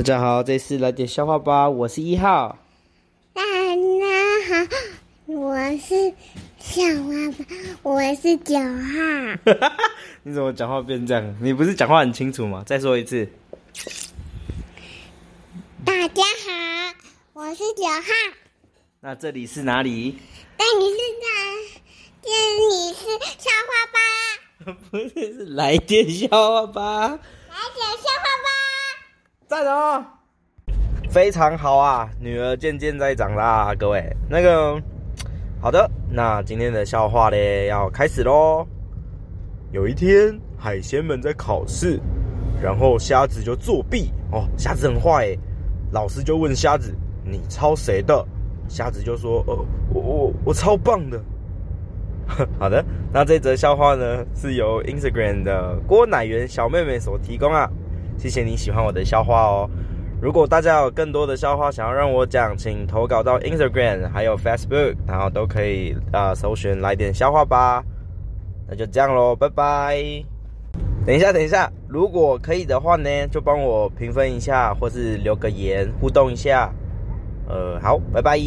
大家好，这次来点笑话吧。我是一号。大家好，我是笑话吧。我是九号。你怎么讲话变这样？你不是讲话很清楚吗？再说一次。大家好，我是九号。那这里是哪里？这里是哪？这里是笑话吧？不是，是来点笑话吧。来点笑话吧。赞哦！非常好啊，女儿渐渐在长大，各位。那个，好的，那今天的笑话呢，要开始喽。有一天，海鲜们在考试，然后瞎子就作弊哦。瞎子很坏诶，老师就问瞎子：“你抄谁的？”瞎子就说：“呃，我我我超棒的。” 好的，那这则笑话呢，是由 Instagram 的郭乃元小妹妹所提供啊。谢谢你喜欢我的笑话哦！如果大家有更多的笑话想要让我讲，请投稿到 Instagram 还有 Facebook，然后都可以啊、搜寻来点笑话吧。那就这样喽，拜拜。等一下，等一下，如果可以的话呢，就帮我评分一下，或是留个言互动一下。呃，好，拜拜。